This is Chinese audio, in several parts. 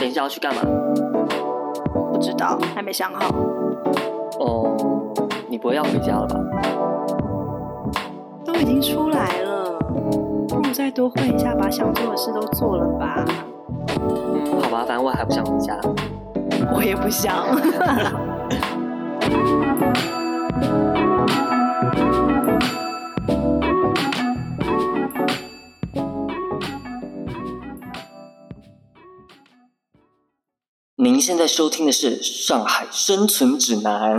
等一下要去干嘛？不知道，还没想好。哦，你不会要回家了吧？都已经出来了，不如再多混一下，把想做的事都做了吧。嗯，好吧，反正我还不想回家。我也不想。您现在收听的是《上海生存指南》。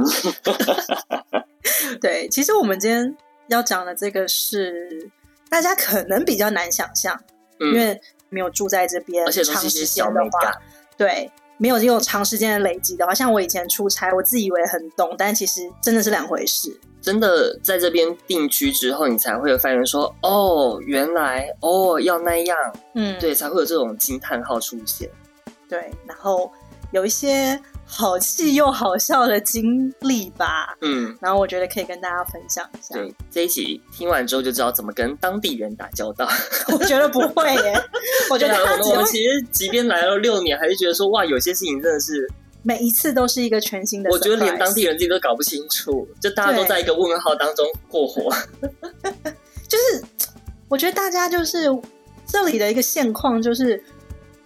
对，其实我们今天要讲的这个是大家可能比较难想象，嗯、因为没有住在这边，而且长时间的话，对，没有用长时间的累积的话，像我以前出差，我自以为很懂，但其实真的是两回事。真的在这边定居之后，你才会有发现说，哦，原来哦要那样，嗯，对，才会有这种惊叹号出现。对，然后。有一些好气又好笑的经历吧，嗯，然后我觉得可以跟大家分享一下。对，这一集听完之后就知道怎么跟当地人打交道。我觉得不会耶，我觉得他我们其实即便来了六年，还是觉得说哇，有些事情真的是每一次都是一个全新的。我觉得连当地人自己都搞不清楚，就大家都在一个问号当中过活。就是我觉得大家就是这里的一个现况，就是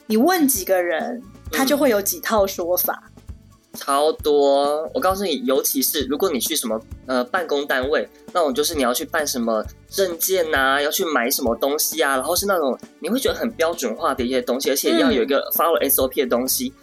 你问几个人。他就会有几套说法，嗯、超多。我告诉你，尤其是如果你去什么呃办公单位，那种就是你要去办什么证件呐、啊，要去买什么东西啊，然后是那种你会觉得很标准化的一些东西，而且要有一个 follow SOP 的东西。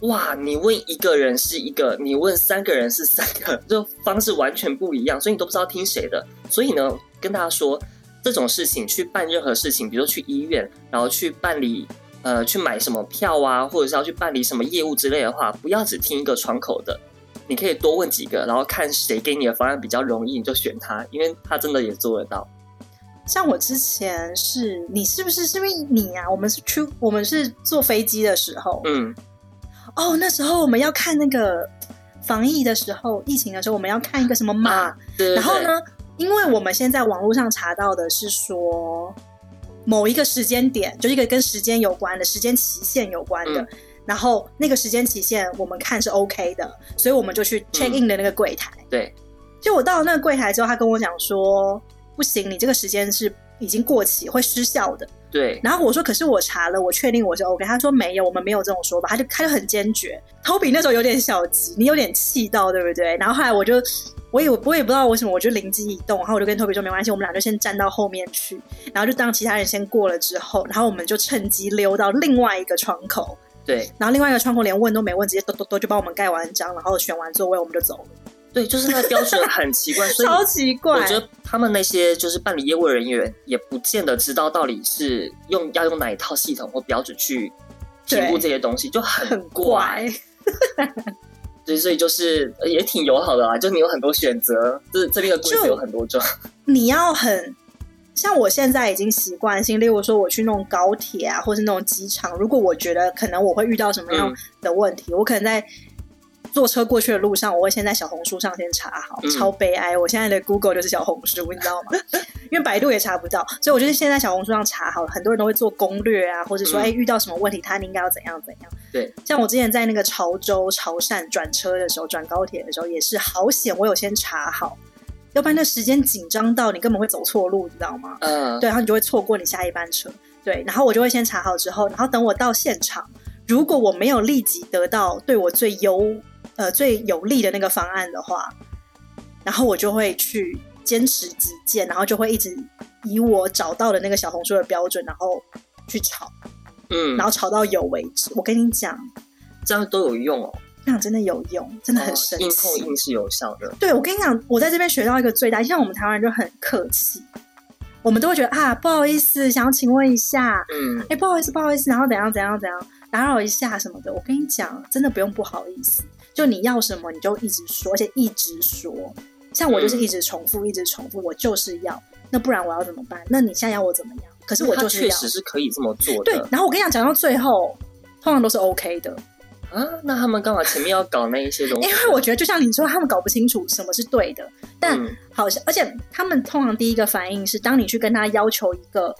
嗯、哇，你问一个人是一个，你问三个人是三个，就方式完全不一样，所以你都不知道听谁的。所以呢，跟大家说这种事情，去办任何事情，比如说去医院，然后去办理。呃，去买什么票啊，或者是要去办理什么业务之类的话，不要只听一个窗口的，你可以多问几个，然后看谁给你的方案比较容易，你就选他，因为他真的也做得到。像我之前是，你是不是是因为你啊？我们是去，我们是坐飞机的时候，嗯，哦，那时候我们要看那个防疫的时候，疫情的时候，我们要看一个什么码，啊、对对对，然后呢，因为我们现在网络上查到的是说。某一个时间点，就是一个跟时间有关的时间期限有关的，嗯、然后那个时间期限我们看是 OK 的，所以我们就去 check in 的那个柜台。嗯、对，就我到了那个柜台之后，他跟我讲说，不行，你这个时间是已经过期，会失效的。对，然后我说，可是我查了，我确定我是 OK。他说没有，我们没有这种说法。他就他就很坚决。Toby 那时候有点小急，你有点气到，对不对？然后后来我就。我也我也不知道为什么，我就灵机一动，然后我就跟 Toby 说没关系，我们俩就先站到后面去，然后就当其他人先过了之后，然后我们就趁机溜到另外一个窗口。对，然后另外一个窗口连问都没问，直接嘟嘟嘟就帮我们盖完章，然后选完座位我们就走了。对，就是那个标准很奇怪，所以 超奇怪。我觉得他们那些就是办理业务人员也不见得知道到底是用要用哪一套系统或标准去评估这些东西，就很很怪。对，所以就是也挺友好的啦，就你有很多选择，就是这边的规则有很多种。你要很像我现在已经习惯性，例如说我去那种高铁啊，或是那种机场，如果我觉得可能我会遇到什么样的问题，嗯、我可能在。坐车过去的路上，我会先在小红书上先查好，嗯、超悲哀。我现在的 Google 就是小红书，你知道吗？因为百度也查不到，所以我就是先在小红书上查好。很多人都会做攻略啊，或者说，哎、嗯，遇到什么问题，他应该要怎样怎样。对，像我之前在那个潮州、潮汕转车的时候，转高铁的时候，也是好险，我有先查好，要不然那时间紧张到你根本会走错路，你知道吗？嗯，对，然后你就会错过你下一班车。对，然后我就会先查好之后，然后等我到现场，如果我没有立即得到对我最优。呃，最有利的那个方案的话，然后我就会去坚持己见，然后就会一直以我找到的那个小红书的标准，然后去炒，嗯，然后炒到有为止。我跟你讲，这样都有用哦，这样真的有用，真的很神奇，硬碰硬是有效的。对，我跟你讲，我在这边学到一个最大，像我们台湾人就很客气，我们都会觉得啊，不好意思，想要请问一下，嗯，哎，不好意思，不好意思，然后怎样怎样怎样，打扰一下什么的。我跟你讲，真的不用不好意思。就你要什么，你就一直说，而且一直说。像我就是一直重复，嗯、一直重复，我就是要。那不然我要怎么办？那你现在要我怎么样？可是我就是要。确实是可以这么做的。对，然后我跟你讲，讲到最后，通常都是 OK 的。啊，那他们干嘛前面要搞那一些东 西？因为我觉得，就像你说，他们搞不清楚什么是对的。但好像，而且他们通常第一个反应是，当你去跟他要求一个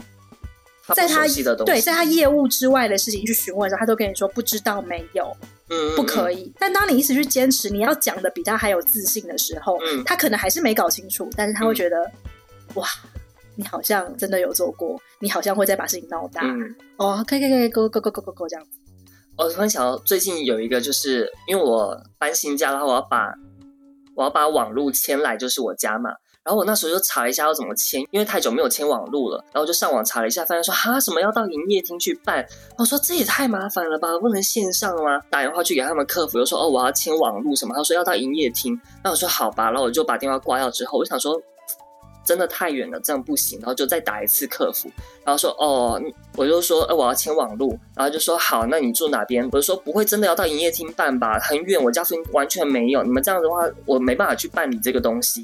在他他对在他业务之外的事情去询问的时候，他都跟你说不知道没有，嗯，不可以。但当你一直去坚持你要讲的比他还有自信的时候，嗯，他可能还是没搞清楚，但是他会觉得、嗯、哇，你好像真的有做过，你好像会再把事情闹大。嗯、哦，可以可以可以，go go go go go go 这样子。我突然想到，最近有一个，就是因为我搬新家，然后我要把我要把网路迁来，就是我家嘛。然后我那时候就查了一下要怎么签，因为太久没有签网路了。然后就上网查了一下，发现说哈什么要到营业厅去办。我说这也太麻烦了吧，不能线上吗？打电话去给他们客服，又说哦我要签网路什么，他说要到营业厅。那我说好吧，然后我就把电话挂掉之后，我想说。真的太远了，这样不行。然后就再打一次客服，然后说哦，我就说呃我要签网路，然后就说好，那你住哪边？我就说不会真的要到营业厅办吧，很远，我家附近完全没有。你们这样的话，我没办法去办理这个东西。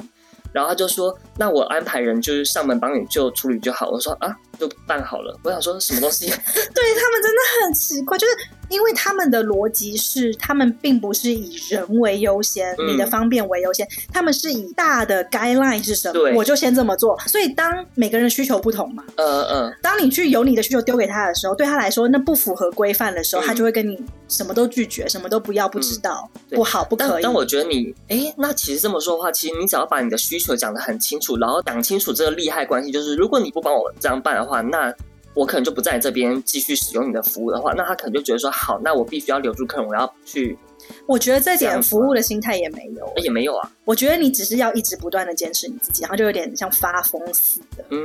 然后他就说：“那我安排人就是上门帮你就处理就好。”我说：“啊，就办好了。”我想说什么东西？对他们真的很奇怪，就是因为他们的逻辑是，他们并不是以人为优先，嗯、你的方便为优先，他们是以大的 guideline 是什么，对我就先这么做。所以当每个人需求不同嘛，嗯嗯，嗯当你去有你的需求丢给他的时候，对他来说那不符合规范的时候，嗯、他就会跟你什么都拒绝，什么都不要，不知道，嗯、不好，不可以。但，但我觉得你，哎，那其实这么说的话，其实你只要把你的需求讲得很清楚，然后讲清楚这个利害关系，就是如果你不帮我这样办的话，那我可能就不在这边继续使用你的服务的话，那他可能就觉得说，好，那我必须要留住客人，我要去。我觉得这点服务的心态也没有，也没有啊。我觉得你只是要一直不断的坚持你自己，然后就有点像发疯似的。嗯，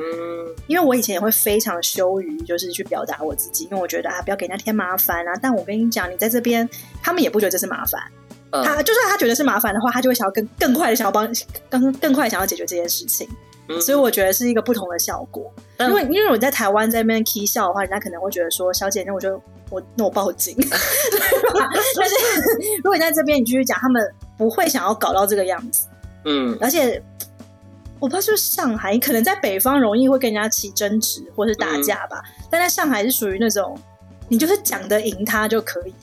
因为我以前也会非常羞于就是去表达我自己，因为我觉得啊，不要给人家添麻烦啊。但我跟你讲，你在这边，他们也不觉得这是麻烦。他就算他觉得是麻烦的话，他就会想要更更快的想要帮更更快想要解决这件事情。嗯、所以我觉得是一个不同的效果。但因为因为我在台湾在那边 k 笑的话，人家可能会觉得说，小姐，那我就我那我报警？但是如果你在这边你继续讲，他们不会想要搞到这个样子。嗯，而且我不知道是不是上海，可能在北方容易会跟人家起争执或是打架吧，嗯、但在上海是属于那种你就是讲得赢他就可以。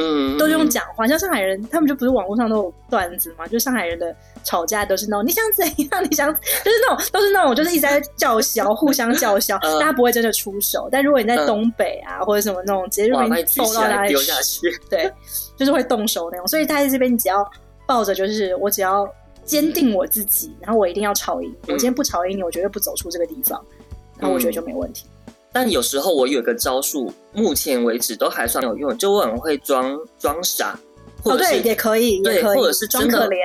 嗯，都用讲话，像上海人，他们就不是网络上都有段子嘛？就上海人的吵架都是那种，你想怎样？你想 就是那种，都是那种，就是一直在叫嚣，互相叫嚣，大家不会真的出手。但如果你在东北啊，或者什么那种，直接就被你揍到哪里去？对，就是会动手那种。所以他在这边，你只要抱着，就是我只要坚定我自己，然后我一定要吵赢。我今天不吵赢你，我绝对不走出这个地方，然后我觉得就没问题。但有时候我有一个招数，目前为止都还算有用，就我很会装装傻，或者是、也可以，对，或者是装可怜。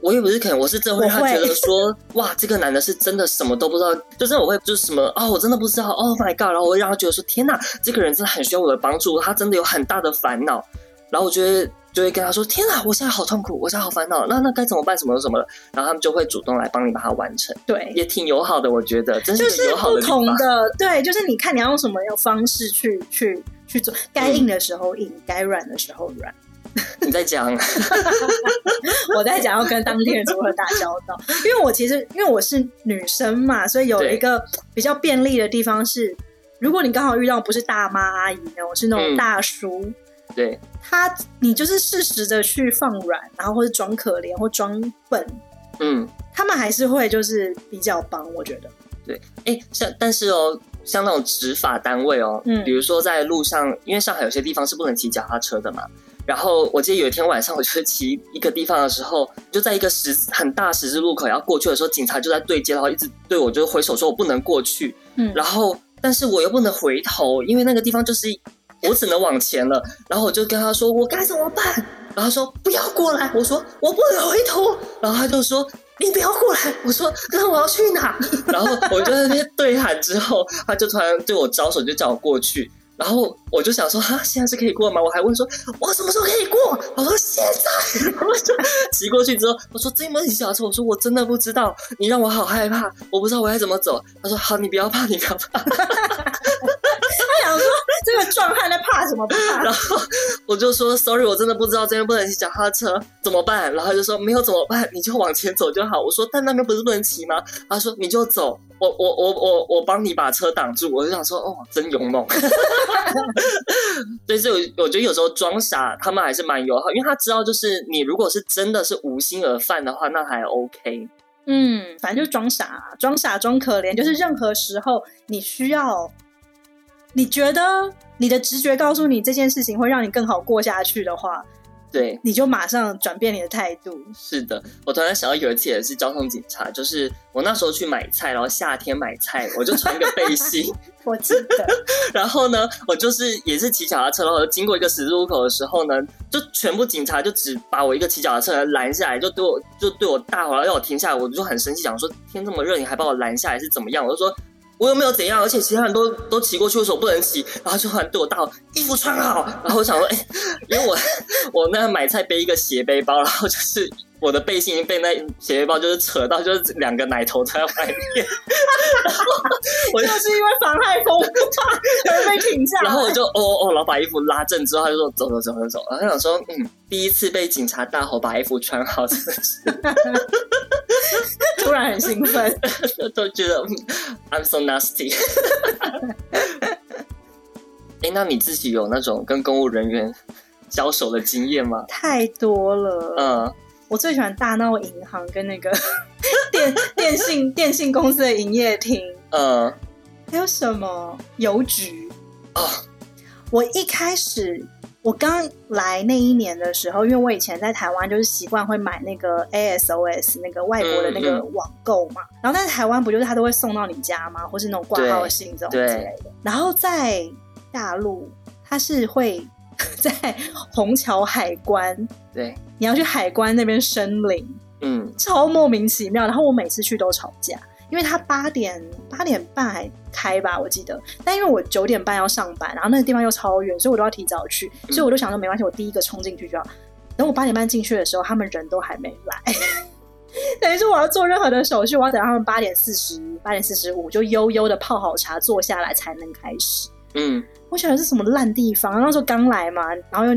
我也不是可能，我是真会让他觉得说，哇，这个男的是真的什么都不知道，就是我会就是什么哦，我真的不知道，Oh my god，然后我会让他觉得说，天哪，这个人真的很需要我的帮助，他真的有很大的烦恼，然后我觉得。就会跟他说：“天啊，我现在好痛苦，我现在好烦恼，那那该怎么办？什么什么的？”然后他们就会主动来帮你把它完成。对，也挺友好的，我觉得，真是友好的。就是不同的，对，就是你看你要用什么样方式去去去做，该硬的时候硬，嗯、该软的时候软。你在讲，我在讲要跟当地人如何打交道，因为我其实因为我是女生嘛，所以有一个比较便利的地方是，如果你刚好遇到不是大妈阿姨那种，是那种大叔。嗯对他，你就是适时的去放软，然后或者装可怜或装笨，嗯，他们还是会就是比较帮，我觉得。对，哎，像但是哦，像那种执法单位哦，嗯，比如说在路上，因为上海有些地方是不能骑脚踏车的嘛。然后我记得有一天晚上，我就是骑一个地方的时候，就在一个十很大十字路口要过去的时候，警察就在对接，然后一直对我就挥手说我不能过去，嗯，然后但是我又不能回头，因为那个地方就是。我只能往前了，然后我就跟他说：“我该怎么办？”然后他说：“不要过来。”我说：“我不能回头。”然后他就说：“你不要过来。”我说：“那我要去哪？” 然后我就在那边对喊之后，他就突然对我招手，就叫我过去。然后我就想说：“哈，现在是可以过吗？”我还问说：“我什么时候可以过？”我说：“现在。”然后就骑过去之后，我说：“这么小车。”我说：“我真的不知道，你让我好害怕，我不知道我该怎么走。”他说：“好，你不要怕，你不要怕。”他想说。这个壮汉在怕什么怕？然后我就说，sorry，我真的不知道这边不能骑脚踏车，怎么办？然后他就说没有怎么办，你就往前走就好。我说但那边不是不能骑吗？他说你就走，我我我我我帮你把车挡住。我就想说哦，真勇猛。所以就我觉得有时候装傻，他们还是蛮友好，因为他知道就是你如果是真的是无心而犯的话，那还 OK。嗯，反正就是装傻，装傻装可怜，就是任何时候你需要。你觉得你的直觉告诉你这件事情会让你更好过下去的话，对，你就马上转变你的态度。是的，我突然想到有一次也是交通警察，就是我那时候去买菜，然后夏天买菜，我就穿个背心，我记得。然后呢，我就是也是骑脚踏车，然后我经过一个十字路口的时候呢，就全部警察就只把我一个骑脚踏车拦下来，就对我就对我大吼，要我停下来，我就很生气，讲说天这么热，你还把我拦下来是怎么样？我就说。我又没有怎样，而且其他人都都骑过去，的时候不能骑？然后就突然对我大吼：“衣服穿好。”然后我想说：“哎、因为我 我那买菜背一个斜背包，然后就是我的背心已经被那斜背包就是扯到，就是两个奶头在外面。然后我就是因为妨害风化，而被停下。然后我就哦哦，然后把衣服拉正之后，他就说：“走走走走走。”然后他想说：“嗯，第一次被警察大吼把衣服穿好，真的是。”突然很兴奋，都觉得 I'm so nasty。哎、欸，那你自己有那种跟公务人员交手的经验吗？太多了。嗯，我最喜欢大闹银行跟那个 电电信电信公司的营业厅。嗯，还有什么邮局？啊，我一开始。我刚来那一年的时候，因为我以前在台湾就是习惯会买那个 ASOS 那个外国的那个网购嘛，嗯嗯、然后在台湾不就是他都会送到你家吗？或是那种挂号信这种之类的。然后在大陆，他是会 在虹桥海关，对，你要去海关那边申领，嗯，超莫名其妙。然后我每次去都吵架。因为他八点八点半还开吧，我记得。但因为我九点半要上班，然后那个地方又超远，所以我都要提早去。所以我就想说没关系，我第一个冲进去就要。等我八点半进去的时候，他们人都还没来。等于说我要做任何的手续，我要等他们八点四十八点四十五就悠悠的泡好茶坐下来才能开始。嗯，我想的是什么烂地方？那时候刚来嘛，然后又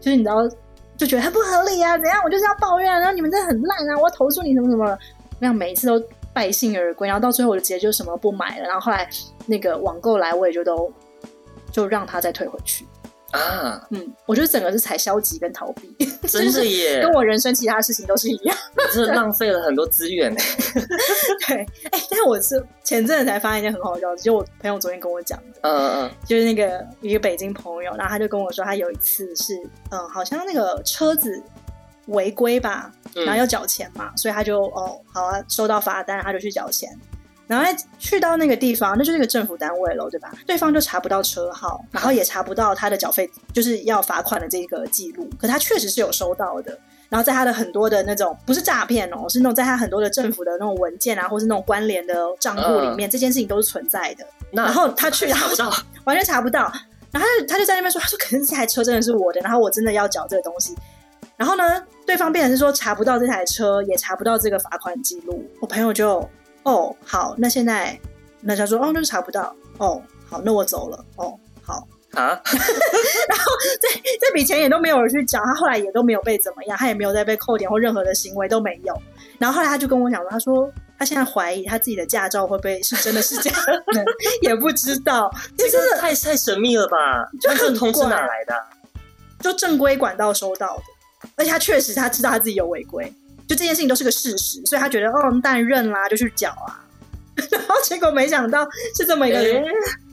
就是你知道就觉得很不合理啊，怎样？我就是要抱怨，然后你们这很烂啊，我要投诉你什么什么。那样每一次都。败兴而归，然后到最后我就直接就什么不买了，然后后来那个网购来，我也就都就让他再退回去啊。嗯，我觉得整个是才消极跟逃避，真的耶，跟我人生其他事情都是一样，真的浪费了很多资源。对，哎、欸，但是我是前阵子才发现一件很好笑的，就我朋友昨天跟我讲的，嗯嗯嗯，就是那个一个北京朋友，然后他就跟我说，他有一次是嗯，好像那个车子。违规吧，然后要缴钱嘛，嗯、所以他就哦，好啊，收到罚单，他就去缴钱，然后去到那个地方，那就是一个政府单位了，对吧？对方就查不到车号，然后也查不到他的缴费，就是要罚款的这个记录，可他确实是有收到的。然后在他的很多的那种不是诈骗哦，是那种在他很多的政府的那种文件啊，或是那种关联的账户里面，呃、这件事情都是存在的。然后他去查不到，完全查不到，然后他就他就在那边说，他说可能这台车真的是我的，然后我真的要缴这个东西。然后呢，对方变成是说查不到这台车，也查不到这个罚款记录。我朋友就哦好，那现在那他说哦那就查不到哦好，那我走了哦好啊。然后这这笔钱也都没有人去缴，他后来也都没有被怎么样，他也没有再被扣点或任何的行为都没有。然后后来他就跟我讲说，他说他现在怀疑他自己的驾照会不会是真的是假的，也不知道，这真的太太神秘了吧？就这个通知哪来的？就正规管道收到的。而且他确实他知道他自己有违规，就这件事情都是个事实，所以他觉得哦，但认啦，就去缴啊。然后结果没想到是这么一个人，欸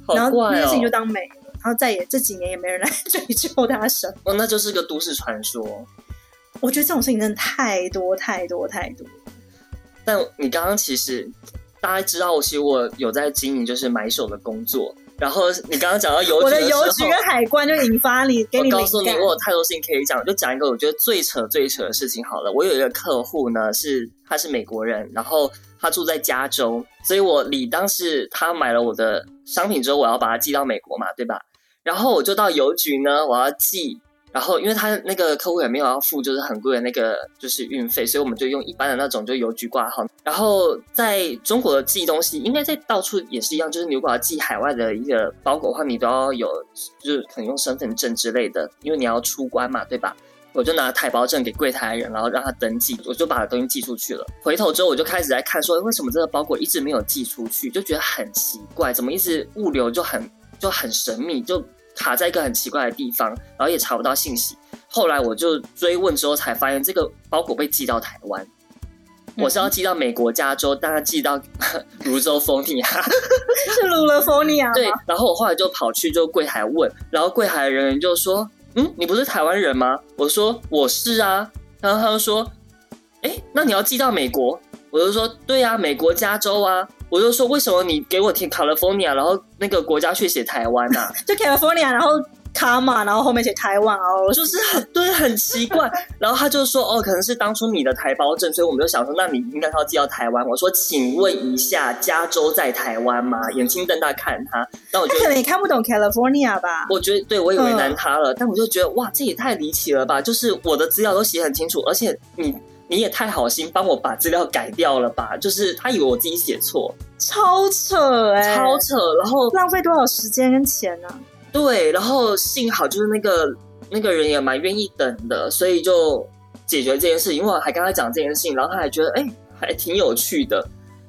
哦、然后那件事情就当没了，然后再也这几年也没人来 追究他什么。哦，那就是个都市传说。我觉得这种事情真的太多太多太多。但你刚刚其实大家知道，我其实我有在经营就是买手的工作。然后你刚刚讲到邮局的，我的邮局跟海关就引发你，给你我告诉你，我有太多事情可以讲，就讲一个我觉得最扯最扯的事情好了。我有一个客户呢，是他是美国人，然后他住在加州，所以我理当是他买了我的商品之后，我要把它寄到美国嘛，对吧？然后我就到邮局呢，我要寄。然后，因为他那个客户也没有要付，就是很贵的那个就是运费，所以我们就用一般的那种就邮局挂号。然后在中国的寄东西，应该在到处也是一样，就是你如果要寄海外的一个包裹的话，你都要有，就是可能用身份证之类的，因为你要出关嘛，对吧？我就拿台胞证给柜台人，然后让他登记，我就把东西寄出去了。回头之后，我就开始在看，说为什么这个包裹一直没有寄出去，就觉得很奇怪，怎么一直物流就很就很神秘，就。卡在一个很奇怪的地方，然后也查不到信息。后来我就追问之后，才发现这个包裹被寄到台湾。我是要寄到美国加州，但他寄到 泸州丰尼亚，是芦了丰尼亚。对，然后我后来就跑去就柜台问，然后柜台的人员就说：“嗯，你不是台湾人吗？”我说：“我是啊。”然后他就说：“哎，那你要寄到美国？”我就说：“对啊，美国加州啊。”我就说：“为什么你给我填 California，然后那个国家却写台湾啊？” 就 California，然后。卡嘛，然后后面写台湾哦，就是很对，很奇怪。然后他就说，哦，可能是当初你的台胞证，所以我们就想说，那你应该要寄到台湾。我说，请问一下，加州在台湾吗？眼睛瞪大看他，那我觉得可能也看不懂 California 吧。我觉得对，我也为难他了，嗯、但我就觉得哇，这也太离奇了吧！就是我的资料都写很清楚，而且你你也太好心帮我把资料改掉了吧？就是他以为我自己写错，超扯哎、欸，超扯，然后浪费多少时间跟钱呢、啊？对，然后幸好就是那个那个人也蛮愿意等的，所以就解决这件事。因为我还跟他讲这件事情，然后他还觉得哎，还挺有趣的。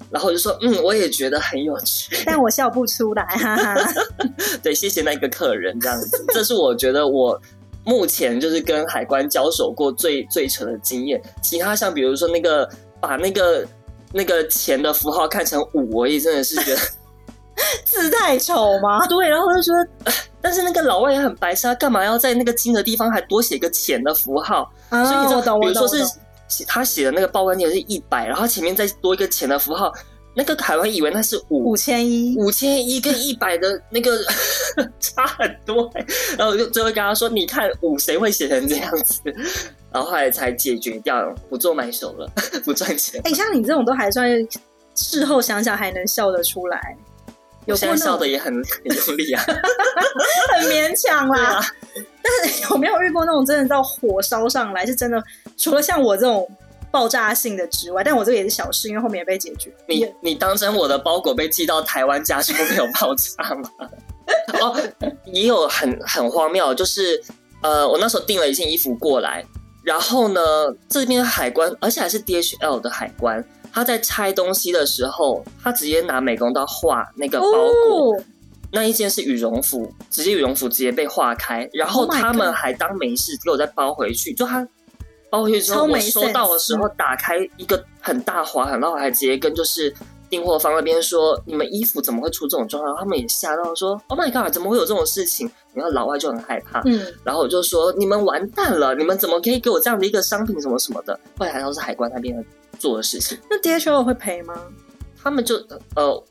然后我就说嗯，我也觉得很有趣，但我笑不出来，哈哈。对，谢谢那个客人，这样子，这是我觉得我目前就是跟海关交手过最最扯的经验。其他像比如说那个把那个那个钱的符号看成五，我也真的是觉得。字太丑吗？对，然后我就觉得，但是那个老外也很白痴，他干嘛要在那个金的地方还多写一个钱的符号？啊、所以你知道，比如说是他写的那个报关金额是一百，然后前面再多一个钱的符号，那个海关以为那是五五千一，五千一跟一百的那个 差很多，然后我就最后跟他说：“你看五谁会写成这样子？” 然后后来才解决掉，不做买手了，不赚钱。哎、欸，像你这种都还算事后想想还能笑得出来。有现在笑的也很很用力啊，很勉强啦。啊、但是有没有遇过那种真的到火烧上来？是真的，除了像我这种爆炸性的之外，但我这个也是小事，因为后面也被解决。你你当真我的包裹被寄到台湾家就没有爆炸吗？哦，也有很很荒谬，就是呃，我那时候订了一件衣服过来，然后呢，这边海关，而且还是 DHL 的海关。他在拆东西的时候，他直接拿美工刀划那个包裹，哦、那一件是羽绒服，直接羽绒服直接被划开，然后他们还当没事给我再包回去。就他包回去之后，我收到的时候打开一个很大划痕，然后我还直接跟就是订货方那边说：“你们衣服怎么会出这种状况？”他们也吓到说：“Oh my god，怎么会有这种事情？”然后老外就很害怕，嗯，然后我就说：“你们完蛋了，你们怎么可以给我这样的一个商品什么什么的？”后来还都是海关那边。做的事情，那 DHL 会赔吗？他们就呃，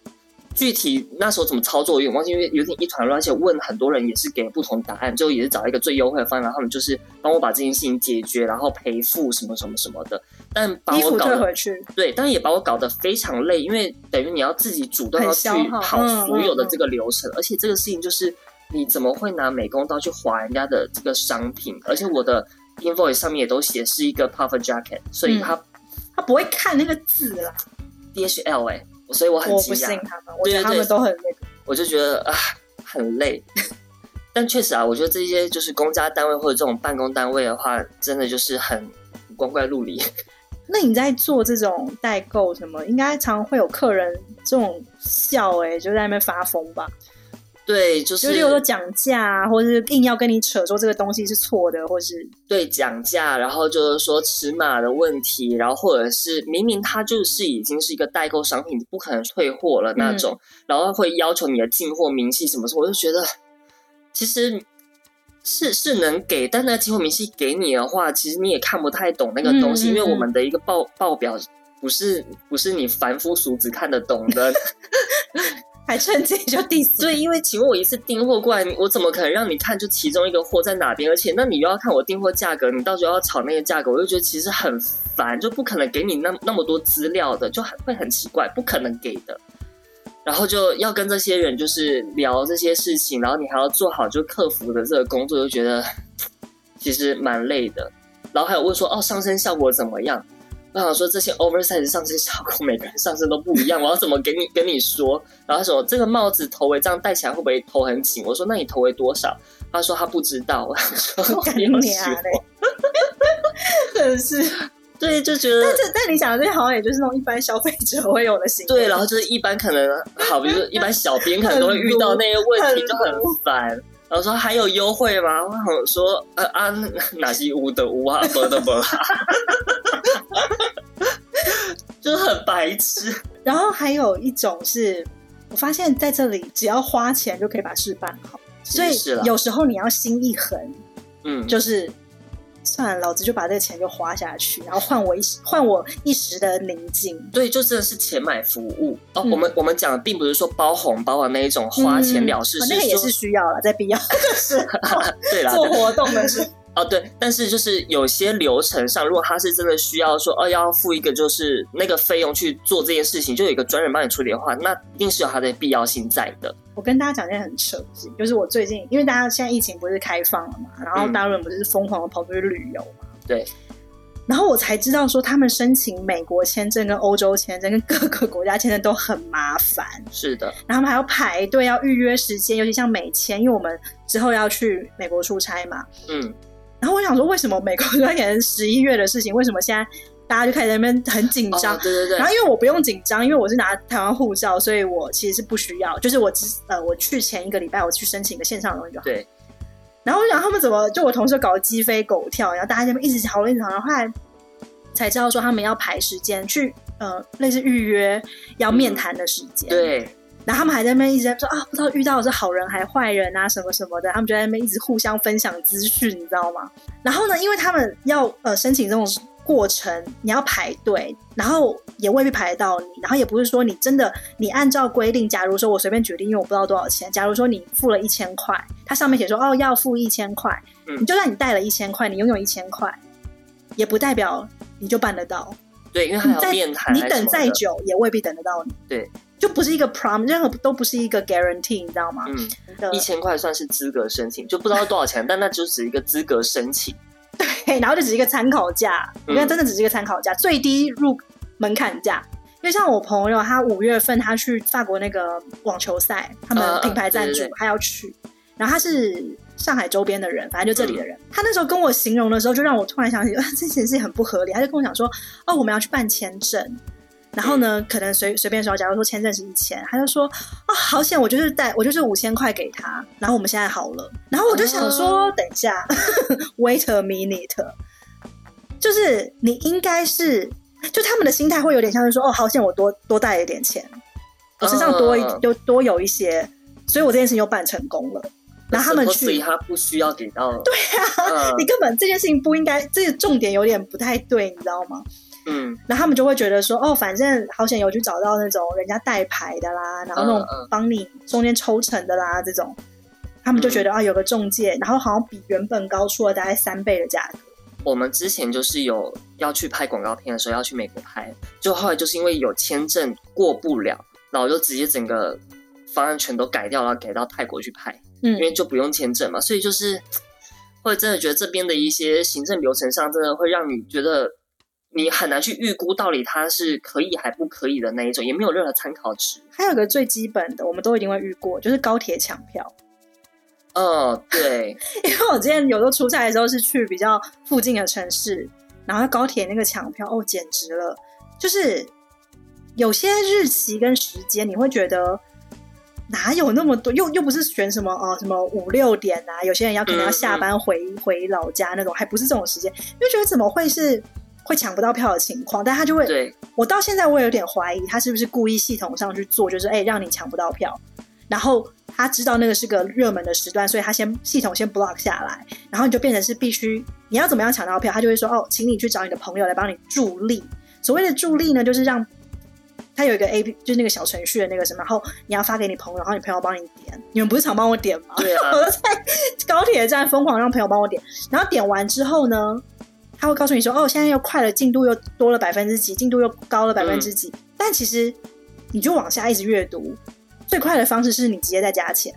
具体那时候怎么操作，有点忘记，因为有点一团乱，而且问很多人也是给不同答案，最后也是找一个最优惠的方案，然后他们就是帮我把这件事情解决，然后赔付什么什么什么的。但把我搞得回去，对，但也把我搞得非常累，因为等于你要自己主动要去跑所有的这个流程，嗯嗯嗯，而且这个事情就是你怎么会拿美工刀去划人家的这个商品？而且我的 invoice 上面也都写是一个 puffer jacket，所以他。嗯他不会看那个字啦，DHL 哎、欸，所以我很惊讶。我不信他们，我觉得他们都很那个。我就觉得啊，很累。但确实啊，我觉得这些就是公家单位或者这种办公单位的话，真的就是很光怪陆离。那你在做这种代购什么，应该常常会有客人这种笑哎、欸，就在那边发疯吧？对，就是，就是有时候讲价，或者是硬要跟你扯说这个东西是错的，或是对讲价，然后就是说尺码的问题，然后或者是明明它就是已经是一个代购商品，不可能退货了那种，嗯、然后会要求你的进货明细什么什么，我就觉得其实是是能给，但那进货明细给你的话，其实你也看不太懂那个东西，嗯嗯嗯，因为我们的一个报报表不是不是你凡夫俗子看得懂的。还趁机就 diss，对，因为请问我一次订货过来，我怎么可能让你看就其中一个货在哪边？而且那你又要看我订货价格，你到时候要炒那个价格，我就觉得其实很烦，就不可能给你那那么多资料的，就很会很奇怪，不可能给的。然后就要跟这些人就是聊这些事情，然后你还要做好就客服的这个工作，就觉得 其实蛮累的。然后还有问说哦，上身效果怎么样？我想说这些 oversize 上身效果，每个人上身都不一样，我要怎么给你跟你说？然后他说这个帽子头围这样戴起来会不会头很紧？我说那你头围多少？他说他不知道。我说干你啊嘞！真的是，对，就觉得。但是但你想的这些好像也就是那种一般消费者会有的行为。对，然后就是一般可能好，比如说一般小编可能都会遇到那些问题，就很烦。然后说还有优惠吗？我想说呃啊，哪些屋的屋啊，不的不。就是很白痴。然后还有一种是，我发现在这里只要花钱就可以把事办好，所以有时候你要心一横，嗯，就是。算了，老子就把这个钱就花下去，然后换我一时换我一时的宁静。对，就真的是钱买服务哦。嗯、我们我们讲的并不是说包红包的那一种花钱了事，嗯、是那个也是需要了，在必要是 对啦，做活动的是。哦，对，但是就是有些流程上，如果他是真的需要说，哦，要付一个就是那个费用去做这件事情，就有一个专人帮你处理的话，那一定是有它的必要性在的。我跟大家讲一件很扯的事情，就是我最近，因为大家现在疫情不是开放了嘛，然后大陆人不是疯狂的跑出去旅游嘛，对，然后我才知道说，他们申请美国签证跟欧洲签证跟各个国家签证都很麻烦，是的，然后他们还要排队，要预约时间，尤其像美签，因为我们之后要去美国出差嘛，嗯。然后我想说，为什么美国 那年十一月的事情，为什么现在大家就开始在那边很紧张？对对对。然后因为我不用紧张，因为我是拿台湾护照，所以我其实是不需要。就是我只呃，我去前一个礼拜我去申请一个线上的东西就好。对。然后我想他们怎么就我同事搞得鸡飞狗跳，然后大家在那边一直讨论一直讨论，后来才知道说他们要排时间去呃类似预约要面谈的时间。嗯、对。然后他们还在那边一直在说啊，不知道遇到的是好人还坏人啊，什么什么的。他们就在那边一直互相分享资讯，你知道吗？然后呢，因为他们要呃申请这种过程，你要排队，然后也未必排得到你，然后也不是说你真的你按照规定，假如说我随便决定，因为我不知道多少钱，假如说你付了一千块，它上面写说哦要付一千块，嗯，你就算你带了一千块，你拥有一千块，也不代表你就办得到。对，因为还要面谈，你等再久也未必等得到你。对。就不是一个 prom，任何都不是一个 guarantee，你知道吗？嗯，一千块算是资格申请，就不知道多少钱，但那就只是一个资格申请。对，然后就只是一个参考价，因为，真的只是一个参考价，最低入门槛价。因为像我朋友，他五月份他去法国那个网球赛，他们品牌赞助，他要去，然后他是上海周边的人，反正就这里的人。他那时候跟我形容的时候，就让我突然想起，这件事很不合理。他就跟我讲说，哦，我们要去办签证。然后呢，可能随随便说，假如说签证是一千，他就说啊、哦，好险，我就是带我就是五千块给他，然后我们现在好了。然后我就想说，哦、等一下，wait a minute，就是你应该是，就他们的心态会有点像是说，哦，好险，我多多带了一点钱，我身上多一就多有一些，所以我这件事情又办成功了。然后他们去，所以他不需要给到，对啊，嗯、你根本这件事情不应该，这个重点有点不太对，你知道吗？嗯，然后他们就会觉得说，哦，反正好险有去找到那种人家代牌的啦，然后那种帮你中间抽成的啦，这种，他们就觉得啊，有个中介，然后好像比原本高出了大概三倍的价格。我们之前就是有要去拍广告片的时候要去美国拍，就后来就是因为有签证过不了，然后就直接整个方案全都改掉了，改到泰国去拍，嗯，因为就不用签证嘛，所以就是会真的觉得这边的一些行政流程上，真的会让你觉得。你很难去预估到底它是可以还不可以的那一种，也没有任何参考值。还有个最基本的，我们都一定会遇过，就是高铁抢票。哦，对，因为我之前有时候出差的时候是去比较附近的城市，然后高铁那个抢票，哦，简直了！就是有些日期跟时间，你会觉得哪有那么多？又又不是选什么哦，什么五六点啊？有些人要可能要下班回回老家那种，还不是这种时间，就觉得怎么会是？会抢不到票的情况，但他就会。对。我到现在我也有点怀疑，他是不是故意系统上去做，就是哎、欸，让你抢不到票，然后他知道那个是个热门的时段，所以他先系统先 block 下来，然后你就变成是必须你要怎么样抢到票，他就会说哦，请你去找你的朋友来帮你助力。所谓的助力呢，就是让他有一个 A P，就是那个小程序的那个什么，然后你要发给你朋友，然后你朋友帮你点。你们不是常帮我点吗？对啊。我在高铁站疯狂让朋友帮我点，然后点完之后呢？他会告诉你说：“哦，现在又快了，进度又多了百分之几，进度又高了百分之几。嗯”但其实你就往下一直阅读，最快的方式是你直接再加钱。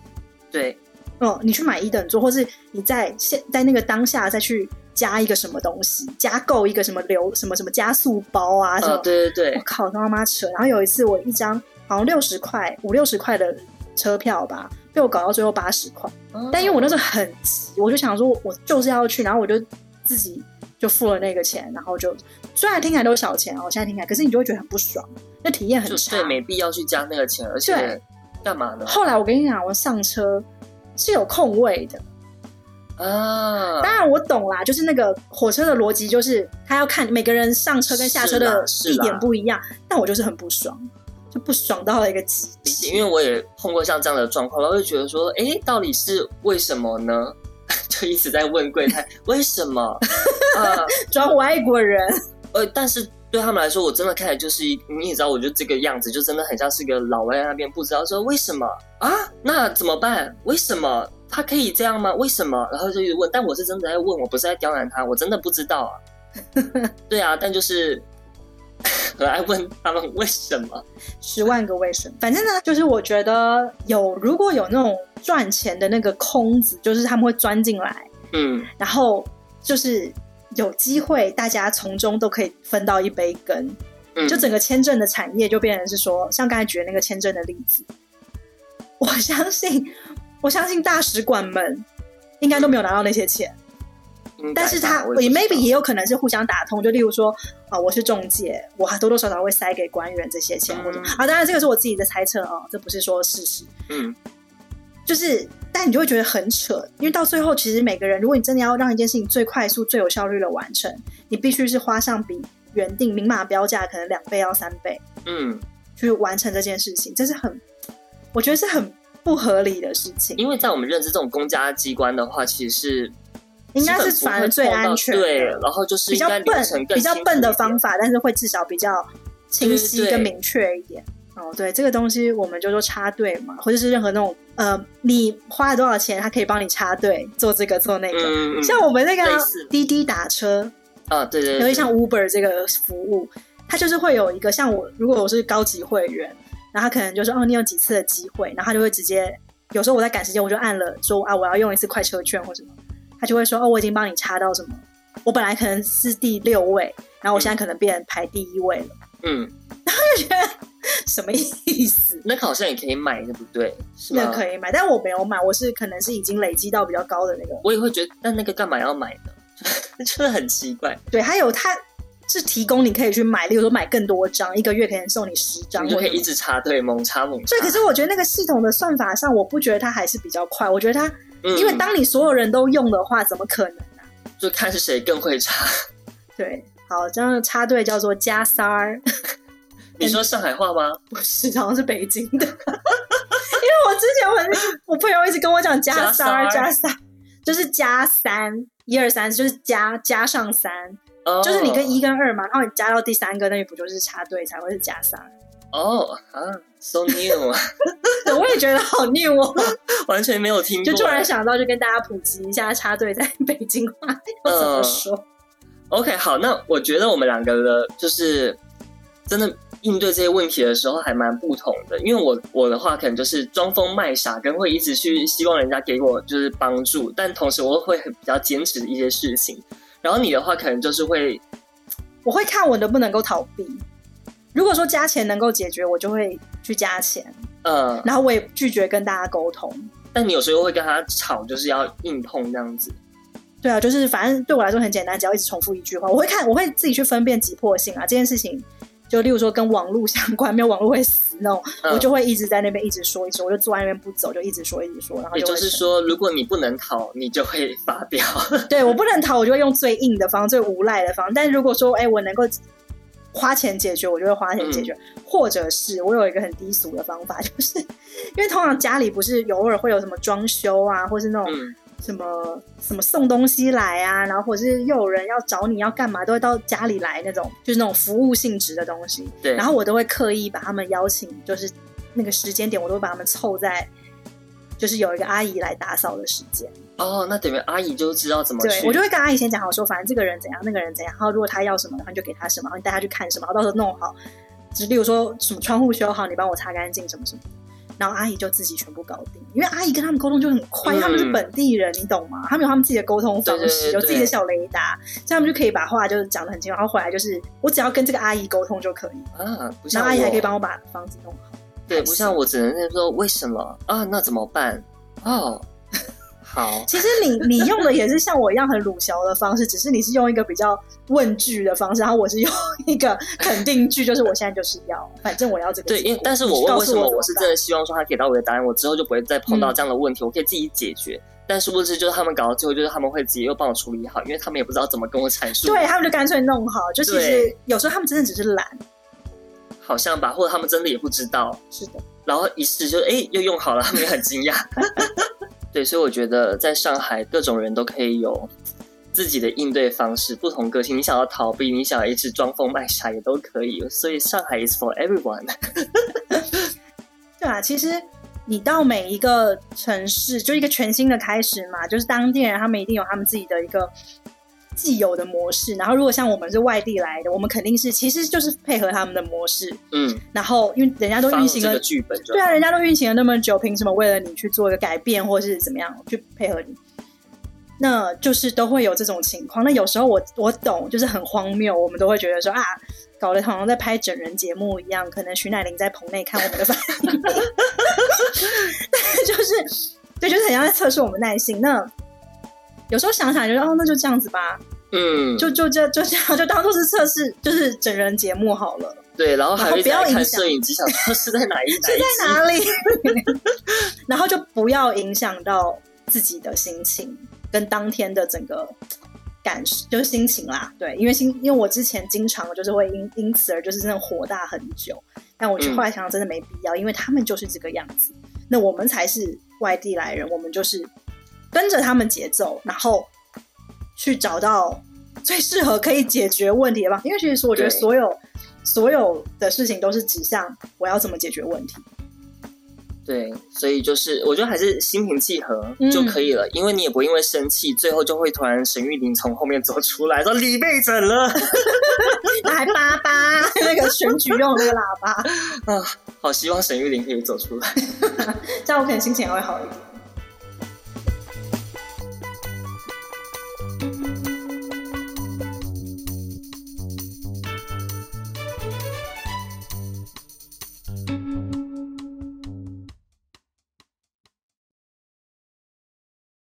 对，哦，你去买一等座，或是你在现在那个当下再去加一个什么东西，加购一个什么流什么什么加速包啊什么。哦、对对对，我靠，他妈妈扯！然后有一次我一张好像六十块五六十块的车票吧，被我搞到最后八十块。哦、但因为我那时候很急，我就想说我就是要去，然后我就自己。就付了那个钱，然后就虽然听起来都是小钱哦，现在听起来，可是你就会觉得很不爽，那体验很差。对，没必要去加那个钱，而且干嘛呢？后来我跟你讲，我上车是有空位的，啊。当然我懂啦，就是那个火车的逻辑，就是他要看每个人上车跟下车的地点不一样，但我就是很不爽，就不爽到了一个极致。因为我也碰过像这样的状况，然后就觉得说，哎、欸，到底是为什么呢？就一直在问柜台为什么啊，装外国人。呃，但是。对他们来说，我真的看起来就是一，你也知道，我就这个样子，就真的很像是个老外在那边不知道说为什么啊？那怎么办？为什么他可以这样吗？为什么？然后就一直问，但我是真的在问，我不是在刁难他，我真的不知道啊。对啊，但就是很爱问他们为什么，十万个为什么。反正呢，就是我觉得有如果有那种赚钱的那个空子，就是他们会钻进来，嗯，然后就是。有机会，大家从中都可以分到一杯羹。嗯，就整个签证的产业就变成是说，像刚才举的那个签证的例子，我相信，我相信大使馆们应该都没有拿到那些钱。但是他也 maybe 也有可能是互相打通，就例如说啊，我是中介，我还多多少少会塞给官员这些钱，或者啊，当然这个是我自己的猜测啊，这不是说事实。嗯。就是，但你就会觉得很扯，因为到最后，其实每个人，如果你真的要让一件事情最快速、最有效率的完成，你必须是花上比原定明码标价可能两倍到三倍，嗯，去完成这件事情，这是很，我觉得是很不合理的事情。因为在我们认知这种公家机关的话，其实是应该是反而最安全，对，然后就是比较笨、比较笨的方法，但是会至少比较清晰跟明确一点。哦，对，这个东西我们就说插队嘛，或者是任何那种呃，你花了多少钱，他可以帮你插队做这个做那个。嗯、像我们那个滴滴打车啊，对对，尤其像 Uber 这个服务，它就是会有一个像我，如果我是高级会员，然后他可能就说哦，你有几次的机会，然后他就会直接，有时候我在赶时间，我就按了说啊，我要用一次快车券或什么，他就会说哦，我已经帮你插到什么，我本来可能是第六位，然后我现在可能变排第一位了。嗯，然后就觉得。什么意思？那个好像也可以买，对不对？那可以买，但我没有买，我是可能是已经累积到比较高的那个。我也会觉得，但那个干嘛要买呢？真的很奇怪。对，还有它是提供你可以去买，例如说买更多张，一个月可以送你十张，你就可以一直插队，猛插猛插。所以，可是我觉得那个系统的算法上，我不觉得它还是比较快。我觉得它，嗯、因为当你所有人都用的话，怎么可能呢、啊？就看是谁更会插。对，好，这样的插队叫做加三儿。你说上海话吗？不是，好像是北京的。因为我之前我我朋友一直跟我讲加三儿加三，就是加三一二三，就是加加上三，oh. 就是你跟一跟二嘛，然后你加到第三个，那你不就是插队才会是加三？哦啊，so new 啊！我也觉得好 new 哦，完全没有听过。就突然想到，就跟大家普及一下插队在北京话要怎么说。Uh, OK，好，那我觉得我们两个的，就是真的。应对这些问题的时候还蛮不同的，因为我我的话可能就是装疯卖傻，跟会一直去希望人家给我就是帮助，但同时我会比较坚持一些事情。然后你的话可能就是会，我会看我能不能够逃避。如果说加钱能够解决，我就会去加钱。嗯，然后我也拒绝跟大家沟通。但你有时候会跟他吵，就是要硬碰这样子。对啊，就是反正对我来说很简单，只要一直重复一句话，我会看，我会自己去分辨急迫性啊，这件事情。就例如说跟网络相关，没有网络会死那种，嗯、我就会一直在那边一直说一直说，我就坐在那边不走，就一直说一直说，然后就也就是说，如果你不能逃，你就会发飙。对，我不能逃，我就会用最硬的方、最无赖的方。但如果说，哎，我能够花钱解决，我就会花钱解决。嗯、或者是我有一个很低俗的方法，就是 因为通常家里不是偶尔会有什么装修啊，或是那种。嗯什么什么送东西来啊，然后或者是又有人要找你要干嘛，都会到家里来那种，就是那种服务性质的东西。对，然后我都会刻意把他们邀请，就是那个时间点，我都会把他们凑在，就是有一个阿姨来打扫的时间。哦，那等于阿姨就知道怎么去。对，我就会跟阿姨先讲好，说反正这个人怎样，那个人怎样，然后如果他要什么的话，你就给他什么，然后你带他去看什么，然后到时候弄好，就例如说什么窗户修好，你帮我擦干净什么什么。然后阿姨就自己全部搞定，因为阿姨跟他们沟通就很快，嗯、他们是本地人，你懂吗？他们有他们自己的沟通方式，对对对对，有自己的小雷达，这样他们就可以把话就是讲得很清楚。然后回来就是我只要跟这个阿姨沟通就可以啊，不像然后阿姨还可以帮我把房子弄好。对，不像我只能说为什么啊？那怎么办？哦。好，其实你你用的也是像我一样很鲁小的方式，只是你是用一个比较问句的方式，然后我是用一个肯定句，就是我现在就是要，反正我要这个。对，因为但是我问为什么我是真的希望说他给到我的答案，我之后就不会再碰到这样的问题，嗯、我可以自己解决。但殊不知就是他们搞到最后，就是他们会直接又帮我处理好，因为他们也不知道怎么跟我阐述。对，他们就干脆弄好，就其实有时候他们真的只是懒，好像吧，或者他们真的也不知道。是的，然后一试就哎、欸、又用好了，他们也很惊讶。对，所以我觉得在上海各种人都可以有自己的应对方式，不同个性。你想要逃避，你想要一直装疯卖傻也都可以。所以上海 is for everyone。对啊，其实。你到每一个城市，就一个全新的开始嘛，就是当地人他们一定有他们自己的一个既有的模式。然后，如果像我们是外地来的，我们肯定是其实就是配合他们的模式。嗯。然后，因为人家都运行了剧本，对啊，人家都运行了那么久，凭什么为了你去做一个改变，或是怎么样去配合你？那就是都会有这种情况。那有时候我我懂，就是很荒谬，我们都会觉得说啊。搞得好像在拍整人节目一样，可能徐乃麟在棚内看我们的反应，但就是，对，就是很像在测试我们耐心。那有时候想想，就是哦，那就这样子吧，嗯，就就这就这样，就当做是测试，就是整人节目好了。对，然后还要看摄影机，想说是在哪一，是在哪里，然后就不要影响到自己的心情跟当天的整个。感就是心情啦，对，因为心，因为我之前经常就是会因因此而就是真的火大很久，但我就后来想想真的没必要，嗯，因为他们就是这个样子，那我们才是外地来人，我们就是跟着他们节奏，然后去找到最适合可以解决问题的方法，因为其实我觉得所有所有的事情都是指向我要怎么解决问题。对，所以就是我觉得还是心平气和就可以了，嗯、因为你也不会因为生气，最后就会突然沈玉琳从后面走出来，说你被整了，还叭叭那个选举用那个喇叭。啊，好希望沈玉琳可以走出来，这样我可能心情还会好一点。